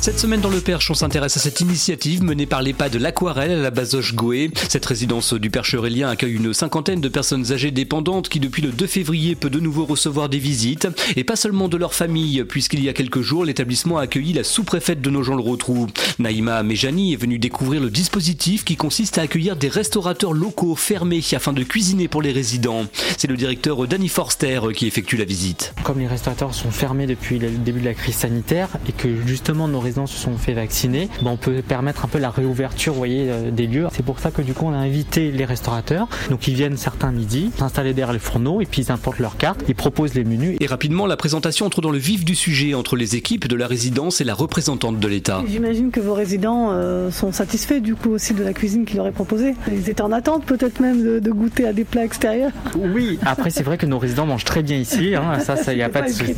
Cette semaine dans le Perche, on s'intéresse à cette initiative menée par l'EHPAD de l'Aquarelle à la Bazoche Goé. Cette résidence du Perche Aurélien accueille une cinquantaine de personnes âgées dépendantes qui depuis le 2 février peut de nouveau recevoir des visites. Et pas seulement de leur famille, puisqu'il y a quelques jours, l'établissement a accueilli la sous-préfète de Nogent-le-Rotrou. Naïma Mejani est venue découvrir le dispositif qui consiste à accueillir des restaurateurs locaux fermés afin de cuisiner pour les résidents. C'est le directeur Danny Forster qui effectue la visite. Comme les restaurateurs sont fermés depuis le début de la crise sanitaire et que justement nos résidents se sont fait vacciner, ben, on peut permettre un peu la réouverture voyez, euh, des lieux. C'est pour ça que du coup on a invité les restaurateurs. Donc ils viennent certains midi, s'installer derrière les fourneaux et puis ils importent leurs cartes, ils proposent les menus. Et rapidement, la présentation entre dans le vif du sujet entre les équipes de la résidence et la représentante de l'État. J'imagine que vos résidents euh, sont satisfaits du coup aussi de la cuisine qu'il leur est proposée. Ils étaient en attente peut-être même de, de goûter à des plats extérieurs. Oui, après c'est vrai que nos résidents mangent très bien ici, hein. ça, ça y a pas de souci.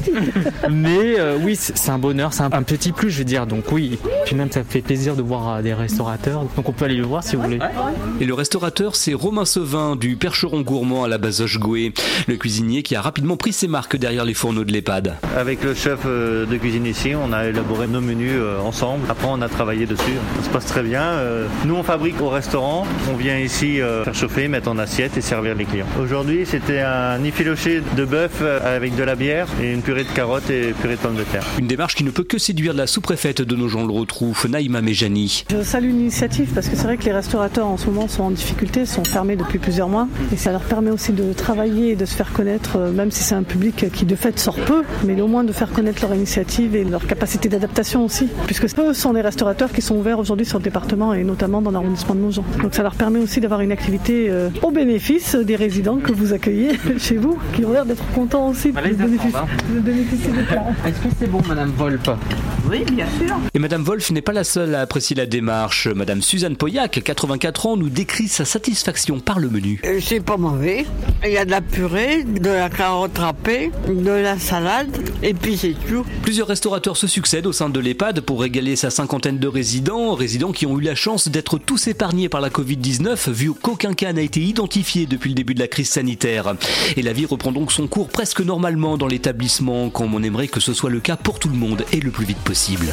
Mais euh, oui, c'est c'est un bonheur, c'est un, un petit plus, je veux dire. Donc oui, puis même ça fait plaisir de voir euh, des restaurateurs. Donc on peut aller le voir si vous voulez. Et le restaurateur, c'est Romain Sevin du Percheron Gourmand à la Bazoche Goué, le cuisinier qui a rapidement pris ses marques derrière les fourneaux de l'EHPAD. Avec le chef euh, de cuisine ici, on a élaboré nos menus euh, ensemble. Après, on a travaillé dessus. Ça se passe très bien. Nous, on fabrique au restaurant. On vient ici faire chauffer, mettre en assiette et servir les clients. Aujourd'hui, c'était un effiloché de bœuf avec de la bière et une purée de carottes et purée de pommes de terre. Une démarche qui ne peut que séduire la de Nogent-le-Rotrou, Naïma Mejani. Je salue l'initiative parce que c'est vrai que les restaurateurs en ce moment sont en difficulté, sont fermés depuis plusieurs mois et ça leur permet aussi de travailler et de se faire connaître, euh, même si c'est un public qui de fait sort peu, mais au moins de faire connaître leur initiative et leur capacité d'adaptation aussi, puisque eux sont les restaurateurs qui sont ouverts aujourd'hui sur le département et notamment dans l'arrondissement de Nogent. Donc ça leur permet aussi d'avoir une activité euh, au bénéfice des résidents que vous accueillez chez vous, qui ont l'air d'être contents aussi de, Allez, bénéficier, de bénéficier. Est-ce que c'est bon, Madame Volpe? Et Madame Wolf n'est pas la seule à apprécier la démarche. Madame Suzanne Pauillac, 84 ans, nous décrit sa satisfaction par le menu. Euh, C'est pas mauvais. Il y a de la purée, de la carotte râpée, de la salade, et puis c'est tout. Plusieurs restaurateurs se succèdent au sein de l'EHPAD pour régaler sa cinquantaine de résidents, résidents qui ont eu la chance d'être tous épargnés par la Covid-19 vu qu'aucun cas n'a été identifié depuis le début de la crise sanitaire. Et la vie reprend donc son cours presque normalement dans l'établissement, comme on aimerait que ce soit le cas pour tout le monde et le plus vite possible.